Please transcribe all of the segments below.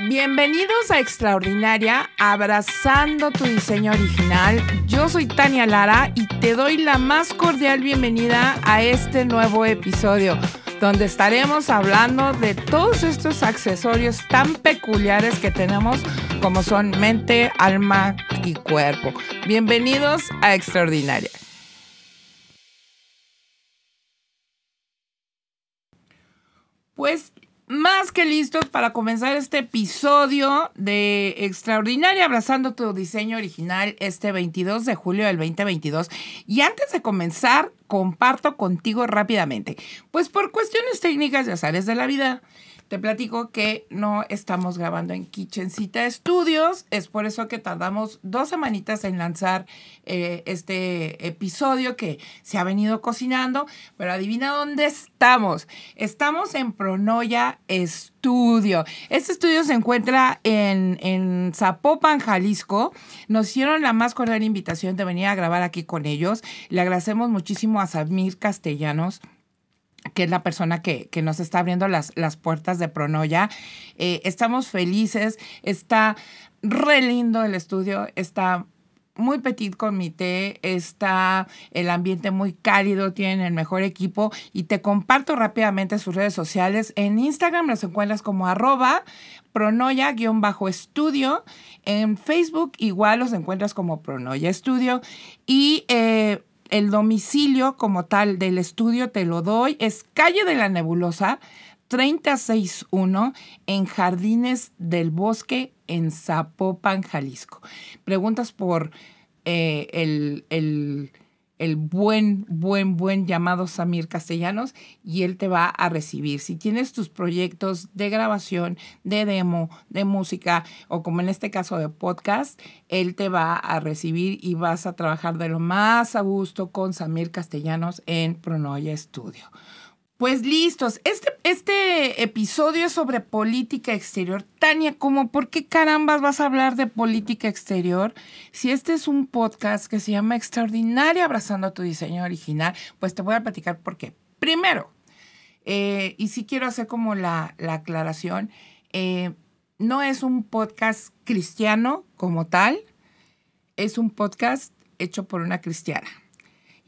Bienvenidos a Extraordinaria, abrazando tu diseño original. Yo soy Tania Lara y te doy la más cordial bienvenida a este nuevo episodio, donde estaremos hablando de todos estos accesorios tan peculiares que tenemos como son mente, alma y cuerpo. Bienvenidos a Extraordinaria. Pues más que listos para comenzar este episodio de Extraordinaria Abrazando tu Diseño Original este 22 de julio del 2022. Y antes de comenzar, comparto contigo rápidamente, pues por cuestiones técnicas y azares de la vida, te platico que no estamos grabando en Kitchencita Studios. Es por eso que tardamos dos semanitas en lanzar eh, este episodio que se ha venido cocinando. Pero adivina dónde estamos. Estamos en Pronoya Studio. Este estudio se encuentra en, en Zapopan, Jalisco. Nos hicieron la más cordial invitación de venir a grabar aquí con ellos. Le agradecemos muchísimo a Samir Castellanos que es la persona que, nos está abriendo las, las puertas de Pronoya. Eh, estamos felices, está re lindo el estudio, está muy petit comité, está el ambiente muy cálido, tienen el mejor equipo y te comparto rápidamente sus redes sociales. En Instagram los encuentras como arroba pronoya-estudio. En Facebook igual los encuentras como pronoya estudio. Y eh, el domicilio como tal del estudio te lo doy. Es calle de la Nebulosa, 361 en Jardines del Bosque en Zapopan, Jalisco. Preguntas por eh, el, el el buen, buen, buen llamado Samir Castellanos y él te va a recibir. Si tienes tus proyectos de grabación, de demo, de música o como en este caso de podcast, él te va a recibir y vas a trabajar de lo más a gusto con Samir Castellanos en Pronoya Studio. Pues listos. Este, este episodio es sobre política exterior. Tania, ¿cómo por qué carambas vas a hablar de política exterior? Si este es un podcast que se llama Extraordinaria Abrazando tu Diseño Original, pues te voy a platicar por qué. Primero, eh, y si quiero hacer como la, aclaración, eh, no es un podcast cristiano como tal, es un podcast hecho por una cristiana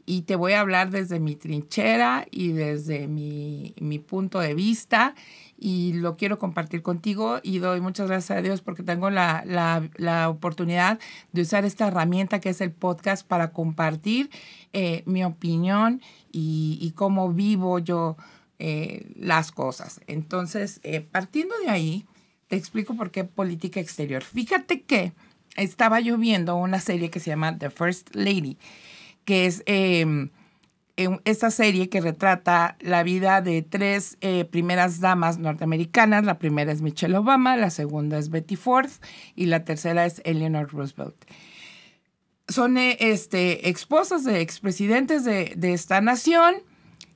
y te voy a hablar desde mi trinchera y desde mi, punto de vista y lo quiero compartir contigo y doy muchas gracias a Dios porque tengo la, oportunidad de usar esta herramienta que es el podcast para compartir eh, mi opinión y, cómo vivo yo eh, las cosas. Entonces, eh, partiendo de ahí, te explico por qué política exterior. Fíjate que estaba yo viendo una serie que se llama The First Lady que es em, esta serie que retrata la vida de tres eh, primeras damas norteamericanas. La primera es Michelle Obama, la segunda es Betty Ford y la tercera es Eleanor Roosevelt. Son eh, este, esposas de expresidentes de, de esta nación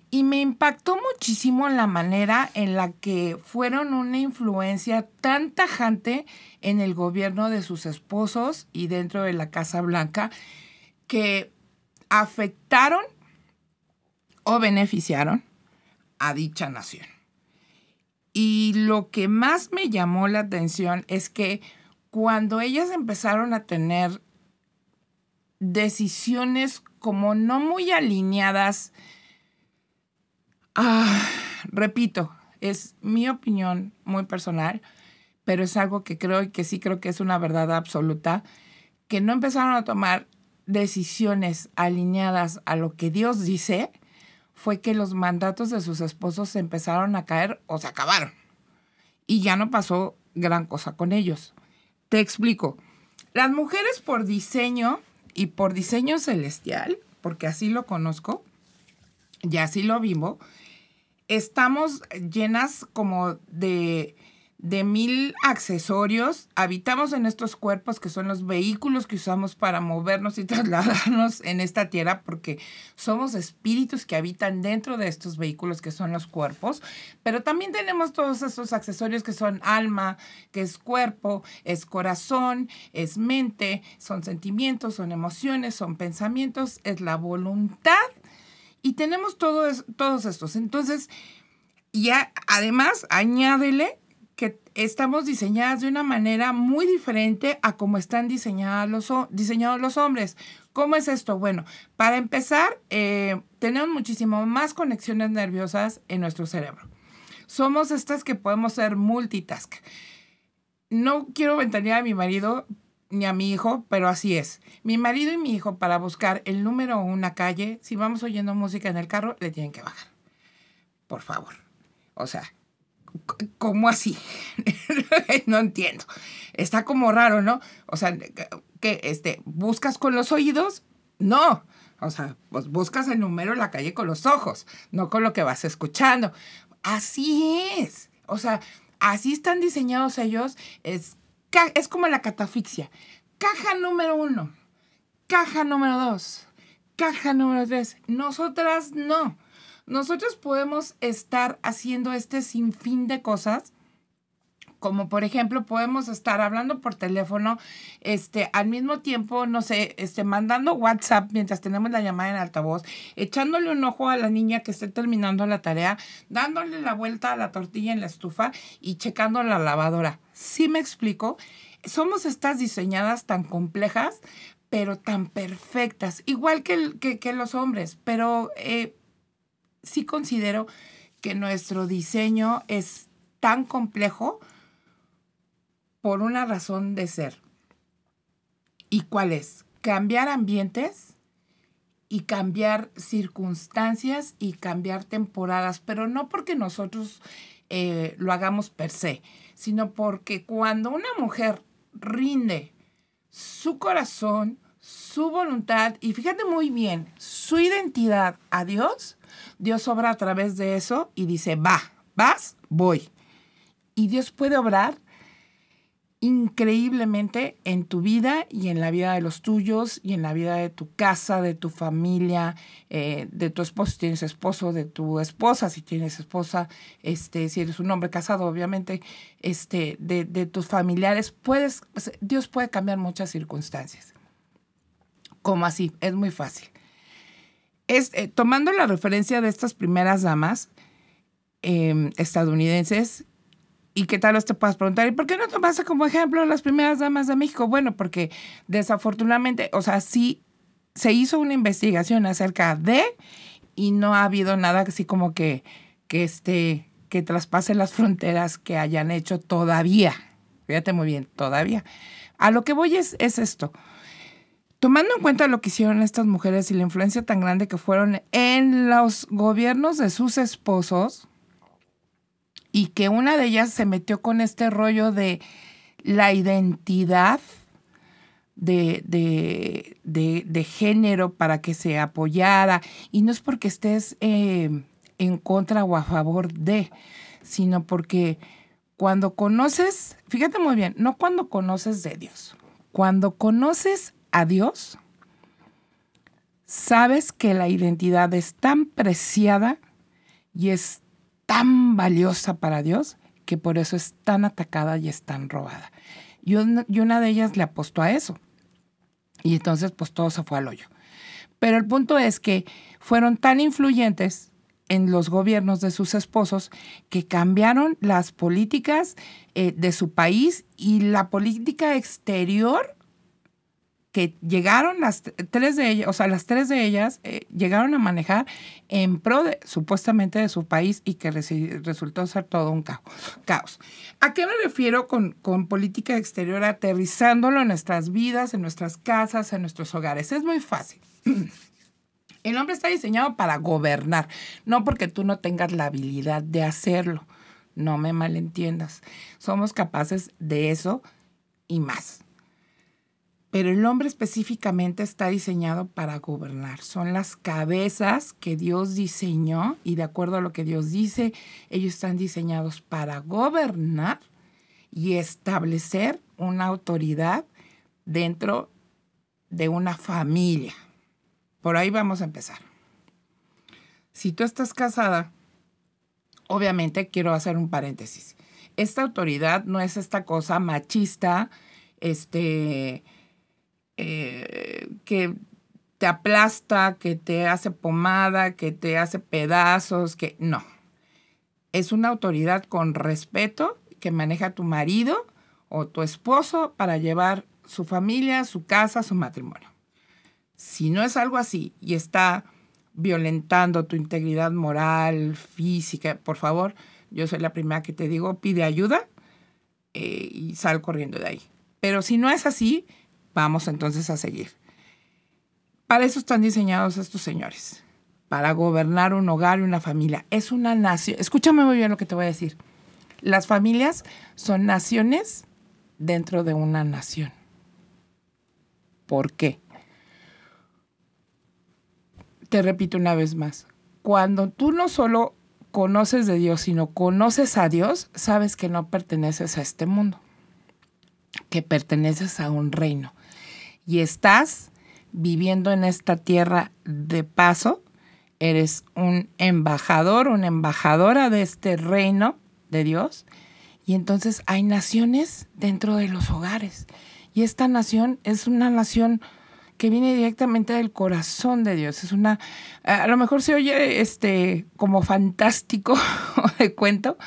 y me impactó muchísimo la manera en la que fueron una influencia tan tajante en el gobierno de sus esposos y dentro de la Casa Blanca que afectaron o beneficiaron a dicha nación. Y lo que más me llamó la atención es que cuando ellas empezaron a tener decisiones como no muy alineadas, ah, repito, es mi opinión muy personal, pero es algo que creo y que sí creo que es una verdad absoluta, que no empezaron a tomar decisiones alineadas a lo que Dios dice, fue que los mandatos de sus esposos empezaron a caer o se acabaron. Y ya no pasó gran cosa con ellos. Te explico. Las mujeres por diseño y por diseño celestial, porque así lo conozco y así lo vivo, estamos llenas como de de mil accesorios. Habitamos en estos cuerpos que son los vehículos que usamos para movernos y trasladarnos en esta tierra porque somos espíritus que habitan dentro de estos vehículos que son los cuerpos. Pero también tenemos todos esos accesorios que son alma, que es cuerpo, es corazón, es mente, son sentimientos, son emociones, son pensamientos, es la voluntad. Y tenemos todos estos. Entonces, ya además añádele que estamos diseñadas de una manera muy diferente a como están los, diseñados los hombres. ¿Cómo es esto? Bueno, para empezar, eh, tenemos muchísimo más conexiones nerviosas en nuestro cerebro. Somos estas que podemos ser multitask. No quiero ventanear a mi marido ni a mi hijo, pero así es. Mi marido y mi hijo, para buscar el número una calle, si vamos oyendo música en el carro, le tienen que bajar. Por favor. O sea, ¿cómo así? no entiendo. Está como raro, ¿no? O sea, que este, buscas con los oídos, no. O sea, pues buscas el número en la calle con los ojos, no con lo que vas escuchando. Así es. O sea, así están diseñados ellos. Es, es como la catafixia. Caja número uno, caja número dos, caja número tres. Nosotras no. Nosotros podemos estar haciendo este sinfín de cosas como por ejemplo podemos estar hablando por teléfono, este, al mismo tiempo, no sé, este, mandando WhatsApp mientras tenemos la llamada en altavoz, echándole un ojo a la niña que esté terminando la tarea, dándole la vuelta a la tortilla en la estufa y checando la lavadora. ¿Sí me explico? Somos estas diseñadas tan complejas, pero tan perfectas, igual que, que, los hombres, pero eh, sí considero que nuestro diseño es tan complejo por una razón de ser. ¿Y cuál es? Cambiar ambientes y cambiar circunstancias y cambiar temporadas, pero no porque nosotros eh, lo hagamos per se, sino porque cuando una mujer rinde su corazón, su voluntad y fíjate muy bien, su identidad a Dios, Dios obra a través de eso y dice, va, vas, voy. Y Dios puede obrar increíblemente en tu vida y en la vida de los tuyos y en la vida de tu casa, de tu familia, eh, de tu esposo si tienes esposo, de tu esposa si tienes esposa, este, si eres un hombre casado, obviamente, este, de, tus familiares. Puedes, Dios puede cambiar muchas circunstancias. Como así, es muy fácil. Es, eh, tomando la referencia de estas primeras damas em, estadounidenses, ¿Y qué tal vez te puedas preguntar? ¿Y por qué no tomaste como ejemplo las primeras damas de México? Bueno, porque desafortunadamente, o sea, sí se hizo una investigación acerca de y no ha habido nada así como que, que, este, que traspase las fronteras que hayan hecho todavía. Fíjate muy bien, todavía. A lo que voy es, es esto. Tomando en cuenta lo que hicieron estas mujeres y la influencia tan grande que fueron en los gobiernos de sus esposos, y que una de ellas se metió con este rollo de la identidad de, de, género para que se apoyara. Y no es porque estés eh, en contra o a favor de, sino porque cuando conoces, fíjate muy bien, no cuando conoces de Dios, cuando conoces a Dios, sabes que la identidad es tan preciada y es tan valiosa para Dios que por eso es tan atacada y es tan robada. Y una, de ellas le apostó a eso. Y entonces pues todo se fue al hoyo. Pero el punto es que fueron tan influyentes en los gobiernos de sus esposos que cambiaron las políticas eh, de su país y la política exterior que llegaron las tres de ellas, o sea, las tres de ellas eh, llegaron a manejar en pro de, supuestamente de su país y que resultó ser todo un caos. ¿A qué me refiero con, con política exterior aterrizándolo en nuestras vidas, en nuestras casas, en nuestros hogares? Es muy fácil. El hombre está diseñado para gobernar, no porque tú no tengas la habilidad de hacerlo. No me malentiendas. Somos capaces de eso y más pero el hombre específicamente está diseñado para gobernar. Son las cabezas que Dios diseñó y de acuerdo a lo que Dios dice, ellos están diseñados para gobernar y establecer una autoridad dentro de una familia. Por ahí vamos a empezar. Si tú estás casada, obviamente quiero hacer un paréntesis. Esta autoridad no es esta cosa machista, este, eh, que te aplasta, que te hace pomada, que te hace pedazos, que no. Es una autoridad con respeto que maneja tu marido o tu esposo para llevar su familia, su casa, su matrimonio. Si no es algo así y está violentando tu integridad moral, física, por favor, yo soy la primera que te digo, pide ayuda eh, y sal corriendo de ahí. Pero si no es así, vamos entonces a seguir. Para eso están diseñados estos señores, para gobernar un hogar y una familia. Es una nación. Escúchame muy bien lo que te voy a decir. Las familias son naciones dentro de una nación. ¿Por qué? Te repito una vez más. Cuando tú no solo conoces de Dios, sino conoces a Dios, sabes que no perteneces a este mundo, que perteneces a un reino. Y estás viviendo en esta tierra de paso, eres un embajador, una embajadora de este reino de Dios. Y entonces hay naciones dentro de los hogares. Y esta nación es una nación que viene directamente del corazón de Dios. Es una, a lo mejor se oye este como fantástico de cuento,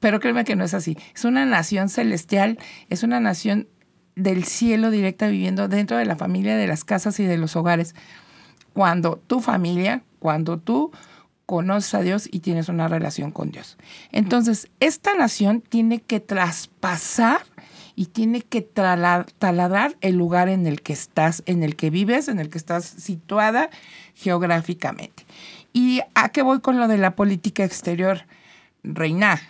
pero créeme que no es así. Es una nación celestial, es una nación del cielo directa viviendo dentro de la familia, de las casas y de los hogares. Cuando tu familia, cuando tú conoces a Dios y tienes una relación con Dios. Entonces, esta nación tiene que traspasar y tiene que taladrar el lugar en el que estás, en el que vives, en el que estás situada geográficamente. ¿Y a qué voy con lo de la política exterior? Reina,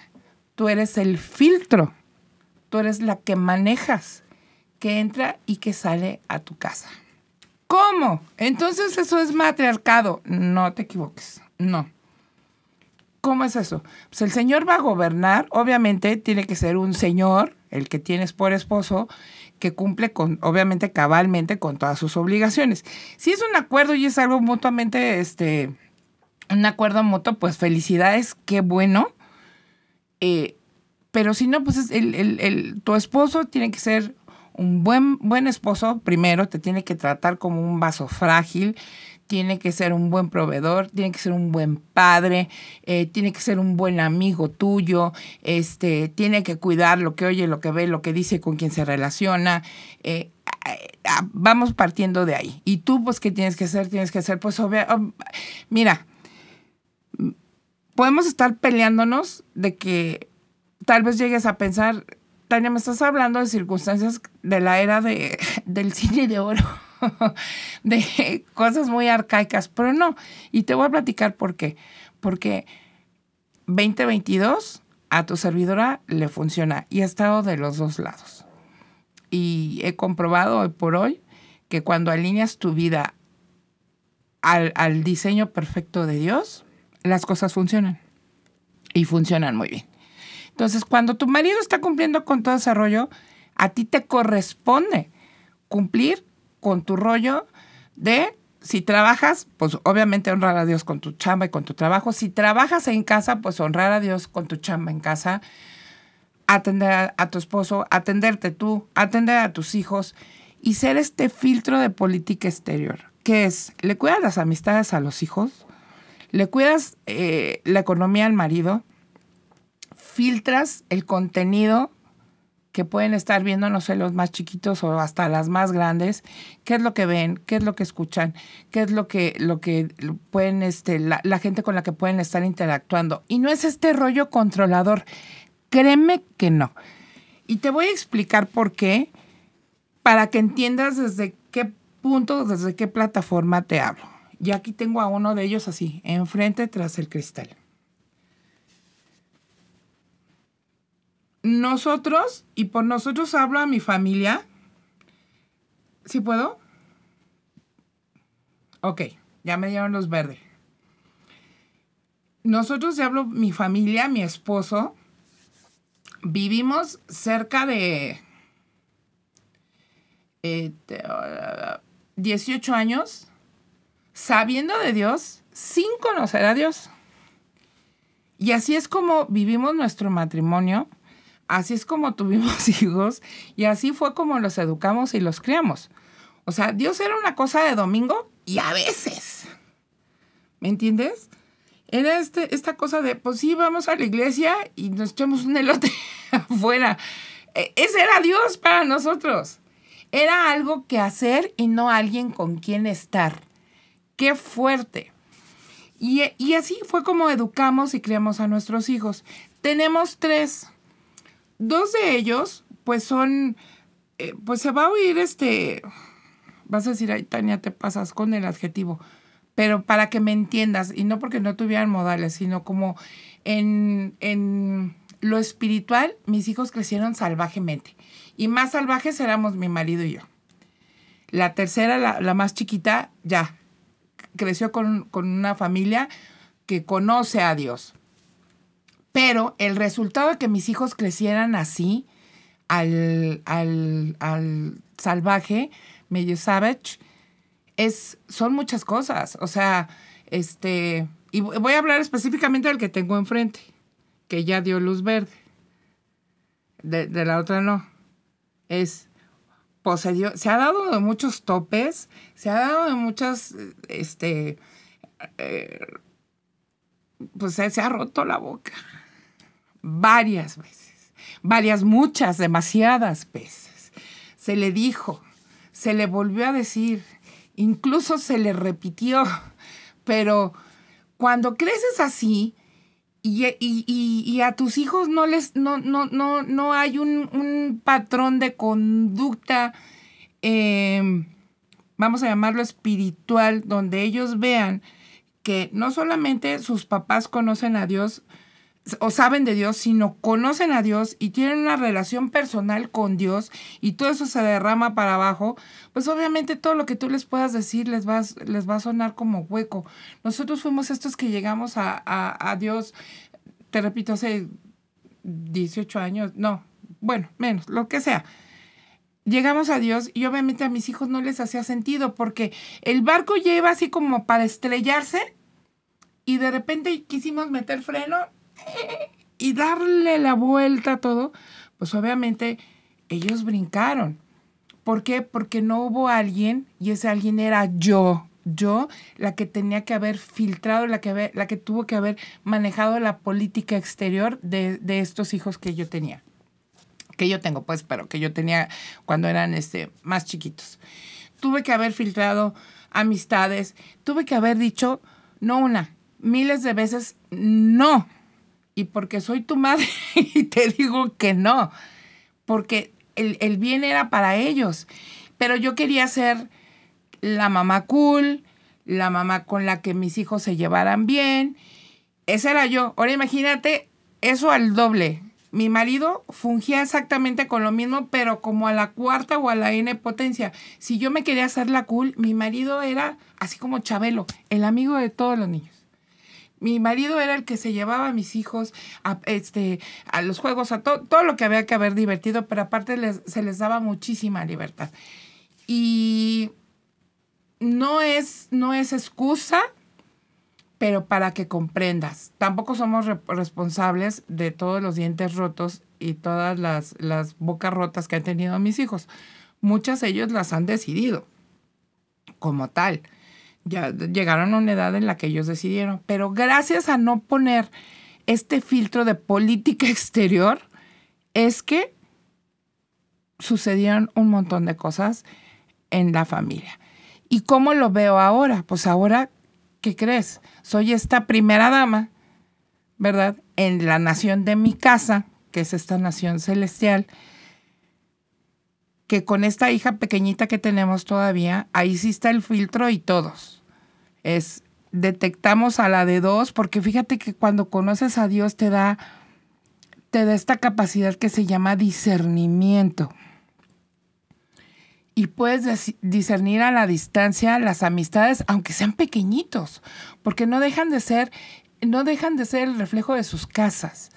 tú eres el filtro, tú eres la que manejas, que entra y que sale a tu casa. ¿Cómo? Entonces eso es matriarcado. No te equivoques, no. ¿Cómo es eso? Pues el Señor va a gobernar, obviamente tiene que ser un Señor el que tienes por esposo, que cumple con, obviamente, cabalmente con todas sus obligaciones. Si es un acuerdo y es algo mutuamente, este, un acuerdo mutuo, pues felicidades, qué bueno. Eh, pero si no, pues el, el, tu esposo tiene que ser un buen, buen esposo, primero, te tiene que tratar como un vaso frágil, tiene que ser un buen proveedor, tiene que ser un buen padre, eh, tiene que ser un buen amigo tuyo, este, tiene que cuidar lo que oye, lo que ve, lo que dice, con quien se relaciona. Eh, vamos partiendo de ahí. Y tú, pues, ¿qué tienes que hacer? Tienes que hacer, pues, obvio, mira, podemos estar peleándonos de que tal vez llegues a pensar, Tania, me estás hablando de circunstancias de la era de, del cine de oro. de cosas muy arcaicas, pero no. Y te voy a platicar por qué. Porque 2022 a tu servidora le funciona y ha estado de los dos lados. Y he comprobado hoy por hoy que cuando alineas tu vida al, al diseño perfecto de Dios, las cosas funcionan. Y funcionan muy bien. Entonces, cuando tu marido está cumpliendo con todo ese rollo, a ti te corresponde cumplir con tu rollo de si trabajas, pues obviamente honrar a Dios con tu chamba y con tu trabajo. Si trabajas en casa, pues honrar a Dios con tu chamba en casa. Atender a, tu esposo, atenderte tú, atender a tus hijos y ser este filtro de política exterior. ¿Qué es? ¿Le cuidas las amistades a los hijos? ¿Le cuidas eh, la economía al marido? ¿Filtras el contenido que pueden estar viendo, no sé, los más chiquitos o hasta las más grandes, qué es lo que ven, qué es lo que escuchan, qué es lo que, lo que pueden, este, la, la gente con la que pueden estar interactuando. Y no es este rollo controlador. Créeme que no. Y te voy a explicar por qué, para que entiendas desde qué punto, desde qué plataforma te hablo. Y aquí tengo a uno de ellos así, enfrente tras el cristal. Nosotros, y por nosotros hablo a mi familia, ¿sí puedo? Ok, ya me dieron los verdes. Nosotros, ya hablo mi familia, mi esposo, vivimos cerca de 18 eh, años sabiendo de Dios sin conocer a Dios. Y así es como vivimos nuestro matrimonio así es como tuvimos hijos y así fue como los educamos y los criamos. O sea, Dios era una cosa de domingo y a veces. ¿Me entiendes? Era este, esta cosa de, pues sí, vamos a la iglesia y nos echamos un elote afuera. E, ese era Dios para nosotros. Era algo que hacer y no alguien con quien estar. Qué fuerte. Y, y así fue como educamos y criamos a nuestros hijos. Tenemos tres. Dos de ellos, pues son, eh, pues se va a oír este, vas a decir, ay, Tania, te pasas con el adjetivo, pero para que me entiendas, y no porque no tuvieran modales, sino como en, en lo espiritual, mis hijos crecieron salvajemente. Y más salvajes éramos mi marido y yo. La tercera, la, la más chiquita, ya, creció con, con una familia que conoce a Dios. Pero el resultado de que mis hijos crecieran así, al, al, al salvaje, medio savage, es, son muchas cosas. O sea, este, y voy a hablar específicamente del que tengo enfrente, que ya dio luz verde. De, de la otra no. Es, posedió, se ha dado de muchos topes, se ha dado de muchas, este, eh, pues se ha roto la boca varias veces, varias, muchas, demasiadas veces. Se le dijo, se le volvió a decir, incluso se le repitió, pero cuando creces así y, a tus hijos no les, no, no, no, no hay un, patrón de conducta, em, vamos a llamarlo espiritual, donde ellos vean que no solamente sus papás conocen a Dios, o saben de Dios, sino conocen a Dios y tienen una relación personal con Dios y todo eso se derrama para abajo, pues obviamente todo lo que tú les puedas decir les va, les va a sonar como hueco. Nosotros fuimos estos que llegamos a, a, a Dios, te repito, hace 18 años, no, bueno, menos, lo que sea llegamos a Dios y obviamente a mis hijos no les hacía sentido porque el barco lleva así como para estrellarse y de repente quisimos meter freno y darle la vuelta a todo, pues obviamente ellos brincaron. ¿Por qué? Porque no hubo alguien, y ese alguien era yo, yo, la que tenía que haber filtrado, la que, la que tuvo que haber manejado la política exterior de, de, estos hijos que yo tenía. Que yo tengo, pues, pero que yo tenía cuando eran este, más chiquitos. Tuve que haber filtrado amistades, tuve que haber dicho, no una, miles de veces, no y porque soy tu madre y te digo que no, porque el, bien era para ellos. Pero yo quería ser la mamá cool, la mamá con la que mis hijos se llevaran bien. Esa era yo. Ahora imagínate eso al doble. Mi marido fungía exactamente con lo mismo, pero como a la cuarta o a la N potencia. Si yo me quería hacer la cool, mi marido era así como Chabelo, el amigo de todos los niños. Mi marido era el que se llevaba a mis hijos a, este, a los juegos, a todo lo que había que haber divertido, pero aparte se les daba muchísima libertad. Y no es, no es excusa, pero para que comprendas. Tampoco somos responsables de todos los dientes rotos y todas las, las bocas rotas que han tenido mis hijos. Muchas de ellos las han decidido como tal ya llegaron a una edad en la que ellos decidieron. Pero gracias a no poner este filtro de política exterior, es que sucedieron un montón de cosas en la familia. ¿Y cómo lo veo ahora? Pues ahora, ¿qué crees? Soy esta primera dama, ¿verdad? En la nación de mi casa, que es esta nación celestial, que con esta hija pequeñita que tenemos todavía, ahí sí está el filtro y todos es detectamos a la de dos, porque fíjate que cuando conoces a Dios te da, te da esta capacidad que se llama discernimiento. Y puedes discernir a la distancia las amistades, aunque sean pequeñitos, porque no dejan de ser, no dejan de ser el reflejo de sus casas.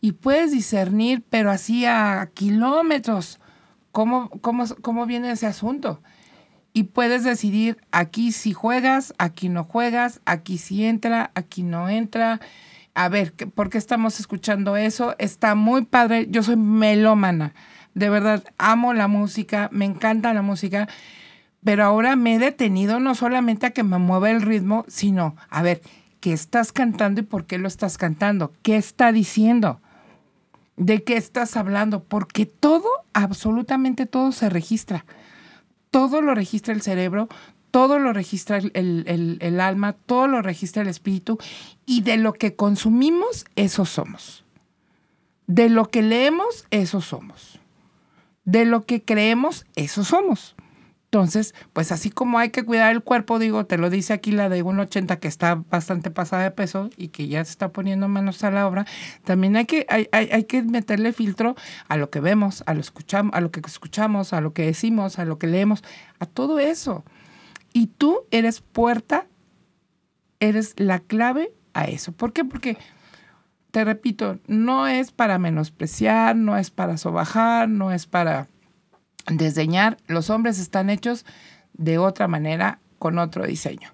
Y puedes discernir, pero así a kilómetros, cómo, cómo, cómo viene ese asunto y puedes decidir aquí si juegas, aquí no juegas, aquí si entra, aquí no entra. A ver, ¿por qué estamos escuchando eso? Está muy padre. Yo soy melómana. De verdad, amo la música, me encanta la música, pero ahora me he detenido no solamente a que me mueva el ritmo, sino, a ver, qué estás cantando y por qué lo estás cantando, qué está diciendo, de qué estás hablando, porque todo, absolutamente todo se registra. Todo lo registra el cerebro, todo lo registra el, el, alma, todo lo registra el espíritu y de lo que consumimos, eso somos. De lo que leemos, eso somos. De lo que creemos, eso somos. Entonces, pues así como hay que cuidar el cuerpo, digo, te lo dice aquí la de 1,80 que está bastante pasada de peso y que ya se está poniendo menos a la obra, también hay que, hay, hay, que meterle filtro a lo que vemos, a lo, escuchamos, a lo que escuchamos, a lo que decimos, a lo que leemos, a todo eso. Y tú eres puerta, eres la clave a eso. ¿Por qué? Porque, te repito, no es para menospreciar, no es para sobajar, no es para desdeñar, los hombres están hechos de otra manera, con otro diseño.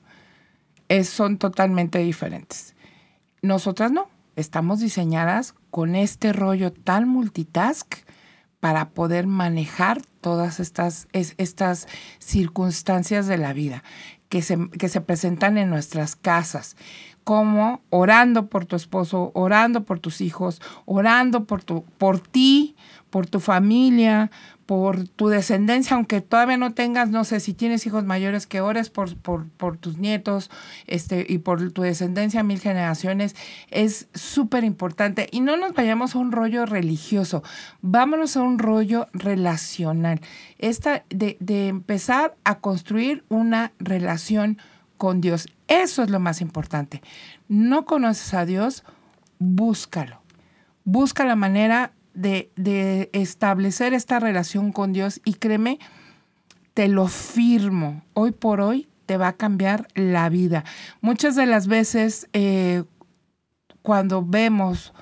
Son totalmente diferentes. Nosotras no, estamos diseñadas con este rollo tan multitask para poder manejar todas estas, estas circunstancias de la vida que se, que se presentan en nuestras casas, como orando por tu esposo, orando por tus hijos, orando por, tu, por ti, por tu familia, por tu descendencia, aunque todavía no tengas, no sé, si tienes hijos mayores, que ores por, por, por tus nietos este, y por tu descendencia mil generaciones, es súper importante. Y no nos vayamos a un rollo religioso, vámonos a un rollo relacional. Esta de, de empezar a construir una relación con Dios. Eso es lo más importante. No conoces a Dios, búscalo. Busca la manera de, establecer esta relación con Dios y créeme, te lo firmo, hoy por hoy te va a cambiar la vida. Muchas de las veces eh, cuando vemos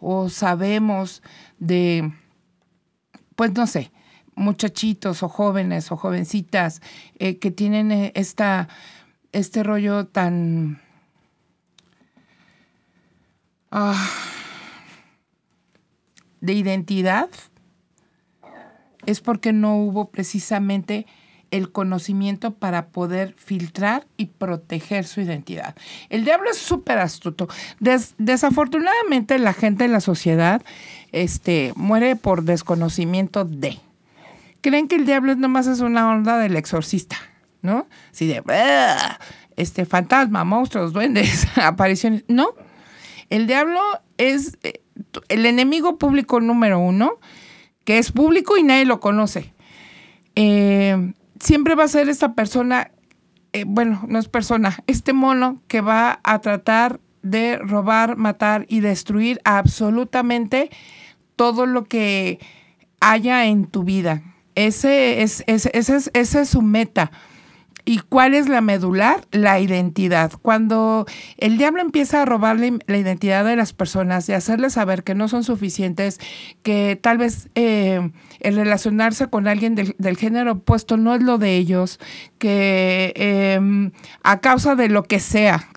o sabemos de, pues no sé, muchachitos o jóvenes o jovencitas eh, que tienen eh, esta, este rollo tan... Ah, de identidad es porque no hubo precisamente el conocimiento para poder filtrar y proteger su identidad. El diablo es súper astuto. desafortunadamente la gente de la sociedad este, muere por desconocimiento de. Creen que el diablo nomás es una onda del exorcista, ¿no? Si de este fantasma, monstruos, duendes, apariciones. No. El diablo es eh, el enemigo público número uno, que es público y nadie lo conoce. Eh, siempre va a ser esta persona, eh, bueno, no es persona, este mono que va a tratar de robar, matar y destruir absolutamente todo lo que haya en tu vida. Ese es, ese es, esa es su meta. ¿Y cuál es la medular? La identidad. Cuando el diablo empieza a robarle la identidad de las personas y hacerles saber que no son suficientes, que tal vez eh, el relacionarse con alguien del, género opuesto no es lo de ellos, que em, a causa de lo que sea,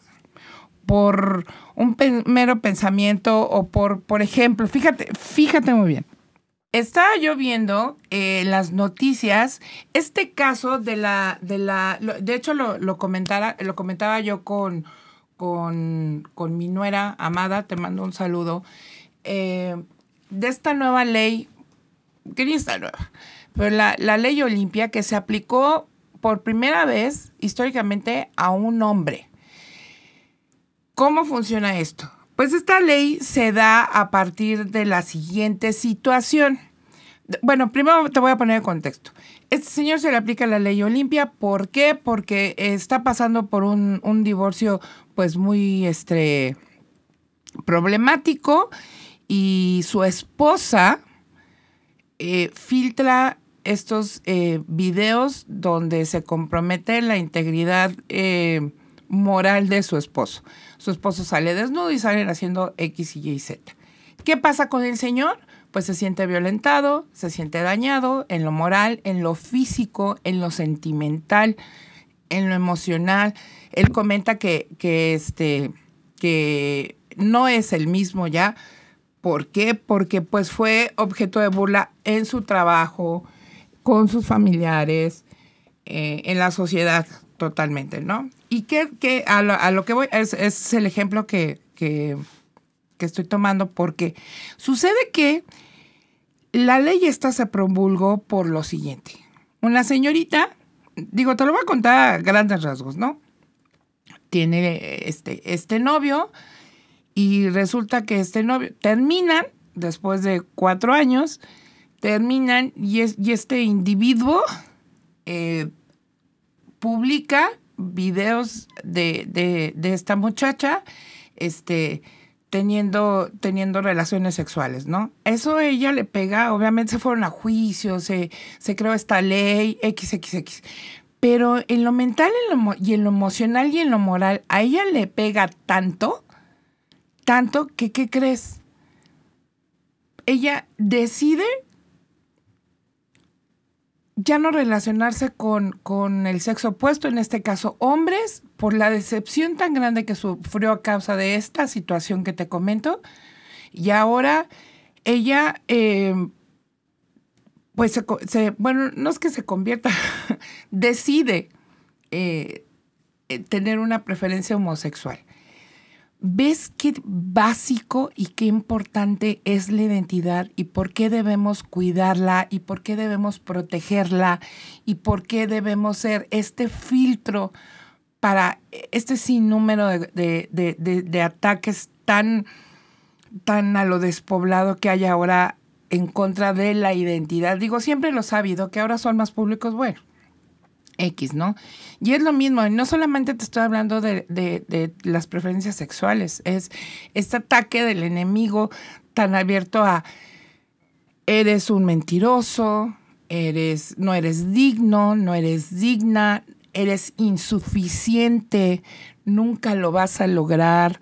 por un mero pensamiento o por, por ejemplo, fíjate, fíjate muy bien, estaba yo viendo eh, las noticias este caso de la, de la, de hecho lo, comentara, lo comentaba yo con, con, mi nuera amada, te mando un saludo, eh, de esta nueva ley, que ni está nueva, pero la, la ley Olimpia que se aplicó por primera vez históricamente a un hombre. ¿Cómo funciona esto? Pues esta ley se da a partir de la siguiente situación. Bueno, primero te voy a poner en contexto. Este señor se le aplica la ley Olimpia. ¿Por qué? Porque está pasando por un, divorcio pues muy este, problemático y su esposa eh, filtra estos eh, videos donde se compromete la integridad eh, moral de su esposo. Su esposo sale desnudo y salen haciendo X, Y y Z. ¿Qué pasa con el señor? Pues se siente violentado, se siente dañado en lo moral, en lo físico, en lo sentimental, en lo emocional. Él comenta que, que, este, que no es el mismo ya. ¿Por qué? Porque pues fue objeto de burla en su trabajo, con sus familiares, eh, en la sociedad totalmente, ¿no? Y que, a, lo, que voy es, es el ejemplo que, que, que, estoy tomando porque sucede que la ley esta se promulgó por lo siguiente. Una señorita, digo, te lo voy a contar a grandes rasgos, ¿no? Tiene este, este novio y resulta que este novio terminan después de cuatro años, terminan y, es, y este individuo eh, publica videos de, de, esta muchacha este, teniendo, teniendo relaciones sexuales, ¿no? Eso ella le pega, obviamente se fueron a juicio, se, se creó esta ley, XXX. Pero en lo mental y en lo emocional y en lo moral, a ella le pega tanto, tanto que, ¿qué crees? Ella decide ya no relacionarse con, con, el sexo opuesto, en este caso hombres, por la decepción tan grande que sufrió a causa de esta situación que te comento. Y ahora ella, em, pues, se, bueno, no es que se convierta, decide eh, eh, tener una preferencia homosexual. ¿Ves qué básico y qué importante es la identidad y por qué debemos cuidarla y por qué debemos protegerla y por qué debemos ser este filtro para este sinnúmero de, de, ataques tan, tan a lo despoblado que hay ahora en contra de la identidad? Digo, siempre lo ha sabido, que ahora son más públicos, bueno, X, ¿no? Y es lo mismo, no solamente te estoy hablando de, las preferencias sexuales, es este ataque del enemigo tan abierto a eres un mentiroso, eres, no eres digno, no eres digna, eres insuficiente, nunca lo vas a lograr,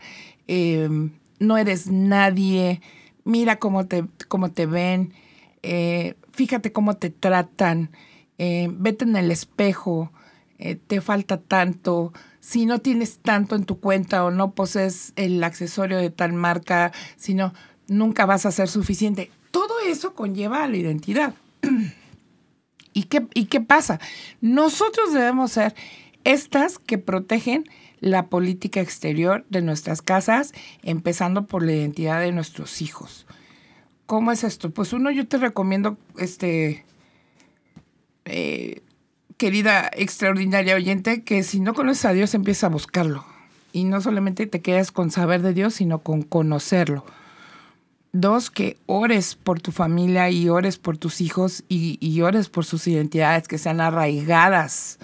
em, no eres nadie, mira cómo te, cómo te ven, eh, fíjate cómo te tratan eh, vete en el espejo, eh, te falta tanto, si no tienes tanto en tu cuenta o no posees el accesorio de tal marca, sino nunca vas a ser suficiente. Todo eso conlleva a la identidad. ¿Y qué, ¿Y qué pasa? Nosotros debemos ser estas que protegen la política exterior de nuestras casas, empezando por la identidad de nuestros hijos. ¿Cómo es esto? Pues uno, yo te recomiendo este eh, querida extraordinaria oyente, que si no conoces a Dios empieza a buscarlo. Y no solamente te quedas con saber de Dios, sino con conocerlo. Dos, que ores por tu familia y ores por tus hijos y, ores por sus identidades que sean arraigadas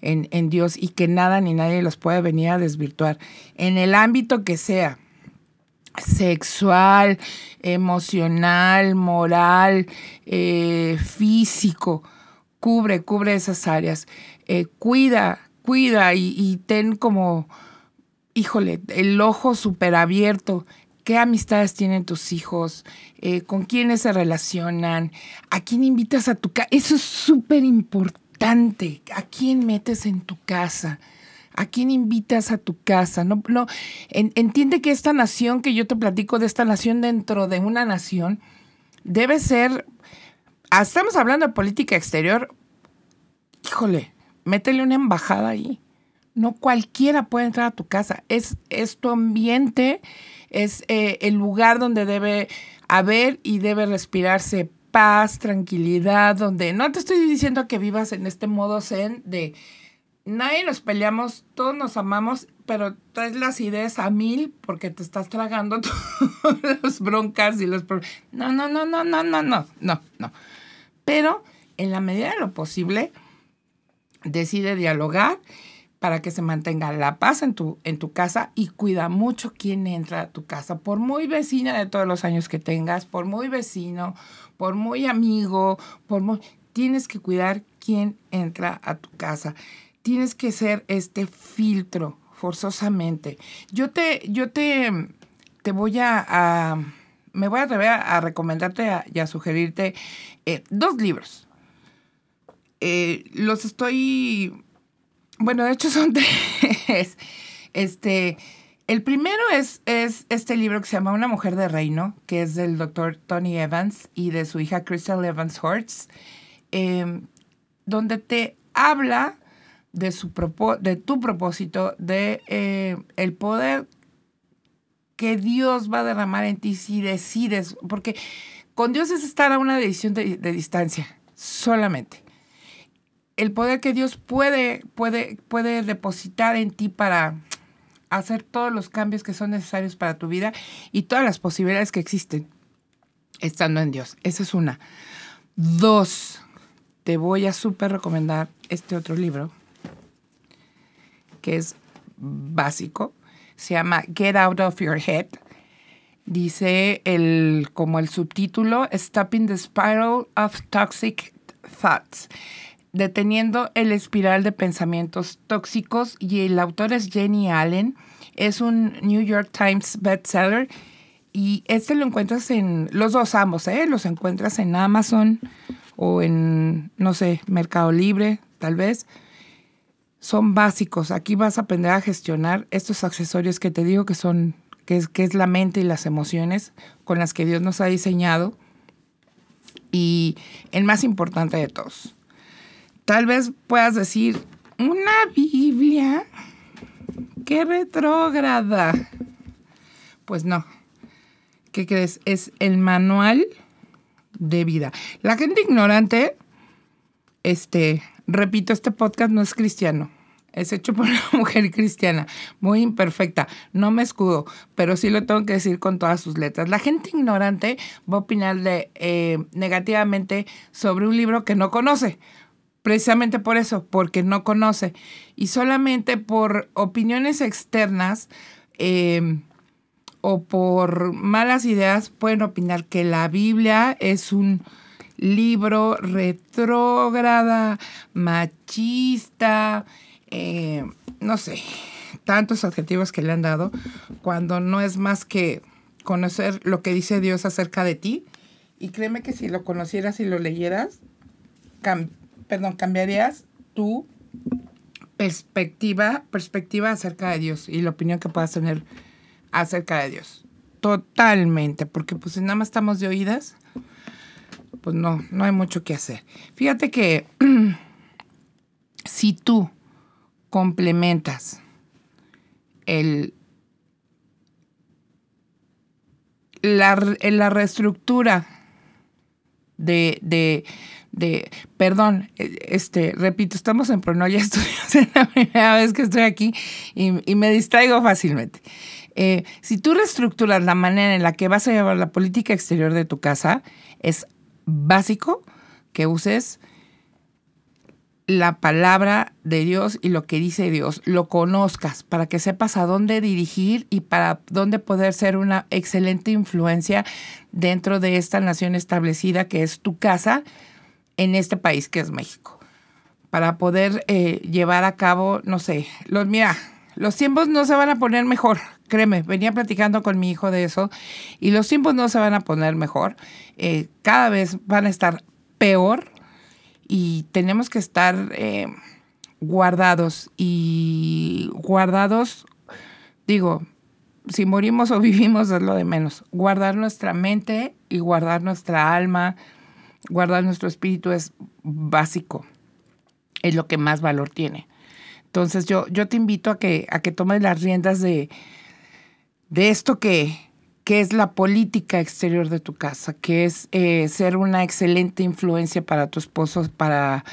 en, Dios y que nada ni nadie los pueda venir a desvirtuar. En el ámbito que sea, sexual, emocional, moral, eh, físico cubre, cubre esas áreas. Eh, cuida, cuida y, ten como, híjole, el ojo súper abierto. ¿Qué amistades tienen tus hijos? Eh, ¿Con quiénes se relacionan? ¿A quién invitas a tu casa? Eso es súper importante. ¿A quién metes en tu casa? ¿A quién invitas a tu casa? No, no, entiende que esta nación que yo te platico de esta nación dentro de una nación debe ser estamos hablando de política exterior, híjole, métele una embajada ahí. No cualquiera puede entrar a tu casa. Es, es tu ambiente, es eh, el lugar donde debe haber y debe respirarse paz, tranquilidad, donde no te estoy diciendo que vivas en este modo zen de nadie nos peleamos, todos nos amamos, pero traes las ideas a mil porque te estás tragando todas las broncas y los problemas. No, no, no, no, no, no, no, no pero en la medida de lo posible decide dialogar para que se mantenga la paz en tu, en tu casa y cuida mucho quién entra a tu casa, por muy vecina de todos los años que tengas, por muy vecino, por muy amigo, por muy, tienes que cuidar quién entra a tu casa. Tienes que ser este filtro forzosamente. Yo te, yo te, te voy a me voy a atrever a, recomendarte y a sugerirte eh, dos libros. Eh, los estoy, bueno, de hecho son tres. Este, el primero es, es este libro que se llama Una mujer de reino, que es del doctor Tony Evans y de su hija Crystal Evans Hortz, em, donde te habla de, su de tu propósito, de eh, el poder que Dios va a derramar en ti si decides, porque con Dios es estar a una decisión de, distancia, solamente. El poder que Dios puede, puede, puede depositar en ti para hacer todos los cambios que son necesarios para tu vida y todas las posibilidades que existen estando en Dios. Esa es una. Dos, te voy a súper recomendar este otro libro que es básico. Se llama Get Out of Your Head. Dice el, como el subtítulo, Stopping the Spiral of Toxic Thoughts. Deteniendo el espiral de pensamientos tóxicos. Y el autor es Jenny Allen. Es un New York Times bestseller. Y este lo encuentras en, los dos ambos, ¿eh? Los encuentras en Amazon o en, no sé, Mercado Libre, tal vez son básicos. Aquí vas a aprender a gestionar estos accesorios que te digo que son, que es, que es la mente y las emociones con las que Dios nos ha diseñado. Y el más importante de todos. Tal vez puedas decir, una Biblia, qué retrógrada. Pues no. ¿Qué crees? Es el manual de vida. La gente ignorante, este, repito, este podcast no es cristiano. Es hecho por una mujer cristiana, muy imperfecta. No me escudo, pero sí lo tengo que decir con todas sus letras. La gente ignorante va a opinar eh, negativamente sobre un libro que no conoce. Precisamente por eso, porque no conoce. Y solamente por opiniones externas eh, o por malas ideas pueden opinar que la Biblia es un libro retrógrada, machista, eh, no sé, tantos adjetivos que le han dado, cuando no es más que conocer lo que dice Dios acerca de ti. Y créeme que si lo conocieras y lo leyeras, perdón, cambiarías tu perspectiva, perspectiva acerca de Dios y la opinión que puedas tener acerca de Dios. Totalmente, porque pues nada más estamos de oídas, pues no, no hay mucho que hacer. Fíjate que si tú complementas el, la, la reestructura de, de, de, perdón, este, repito, estamos en Pronoya Estudios, es la primera vez que estoy aquí y, me distraigo fácilmente. Eh, si tú reestructuras la manera en la que vas a llevar la política exterior de tu casa, es básico que uses la palabra de Dios y lo que dice Dios, lo conozcas para que sepas a dónde dirigir y para dónde poder ser una excelente influencia dentro de esta nación establecida que es tu casa en este país que es México. Para poder eh, llevar a cabo, no sé, los, mira, los tiempos no se van a poner mejor, créeme, venía platicando con mi hijo de eso y los tiempos no se van a poner mejor, eh, cada vez van a estar peor y tenemos que estar eh, guardados y guardados, digo, si morimos o vivimos es lo de menos. Guardar nuestra mente y guardar nuestra alma, guardar nuestro espíritu es básico, es lo que más valor tiene. Entonces yo, yo te invito a que, a que tomes las riendas de, de esto que, que es la política exterior de tu casa, que es eh, ser una excelente influencia para tu esposo, para,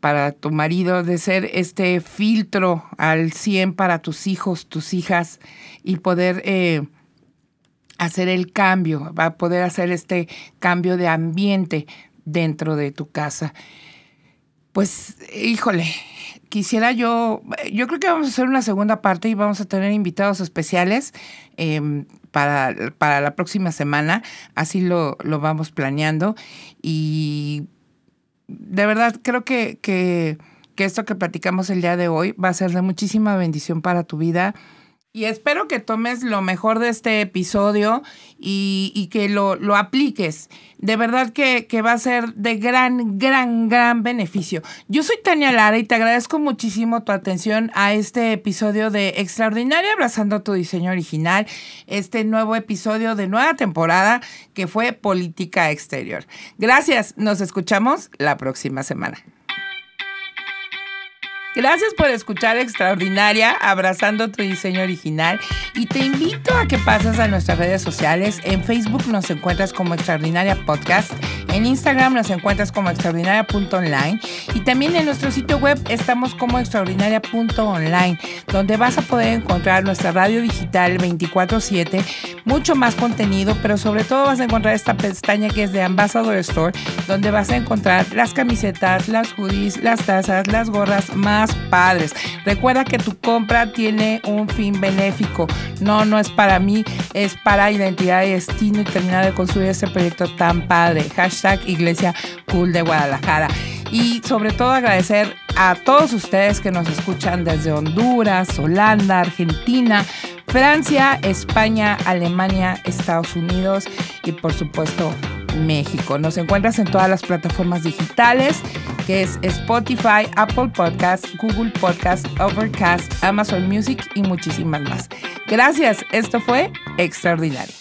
para tu marido, de ser este filtro al 100 para tus hijos, tus hijas y poder eh, hacer el cambio, va a poder hacer este cambio de ambiente dentro de tu casa. Pues, híjole, quisiera yo, yo creo que vamos a hacer una segunda parte y vamos a tener invitados especiales em, para, para, la próxima semana. Así lo, lo, vamos planeando. Y de verdad creo que, que, que esto que platicamos el día de hoy va a ser de muchísima bendición para tu vida. Y espero que tomes lo mejor de este episodio y, que lo, lo, apliques. De verdad que, que, va a ser de gran, gran, gran beneficio. Yo soy Tania Lara y te agradezco muchísimo tu atención a este episodio de Extraordinaria Abrazando tu Diseño Original, este nuevo episodio de nueva temporada que fue Política Exterior. Gracias, nos escuchamos la próxima semana. Gracias por escuchar Extraordinaria, abrazando tu diseño original. Y te invito a que pases a nuestras redes sociales. En Facebook nos encuentras como Extraordinaria Podcast. En Instagram nos encuentras como extraordinaria.online. Y también en nuestro sitio web estamos como extraordinaria.online, donde vas a poder encontrar nuestra radio digital 24-7, mucho más contenido, pero sobre todo vas a encontrar esta pestaña que es de Ambassador Store, donde vas a encontrar las camisetas, las hoodies, las tazas, las gorras padres. Recuerda que tu compra tiene un fin benéfico. No, no es para mí, es para Identidad y Destino y terminar de construir este proyecto tan padre. Hashtag Iglesia Cool de Guadalajara. Y sobre todo agradecer a todos ustedes que nos escuchan desde Honduras, Holanda, Argentina, Francia, España, Alemania, Estados Unidos y por supuesto México. Nos encuentras en todas las plataformas digitales, que es Spotify, Apple Podcast, Google Podcast, Overcast, Amazon Music y muchísimas más. Gracias, esto fue extraordinario.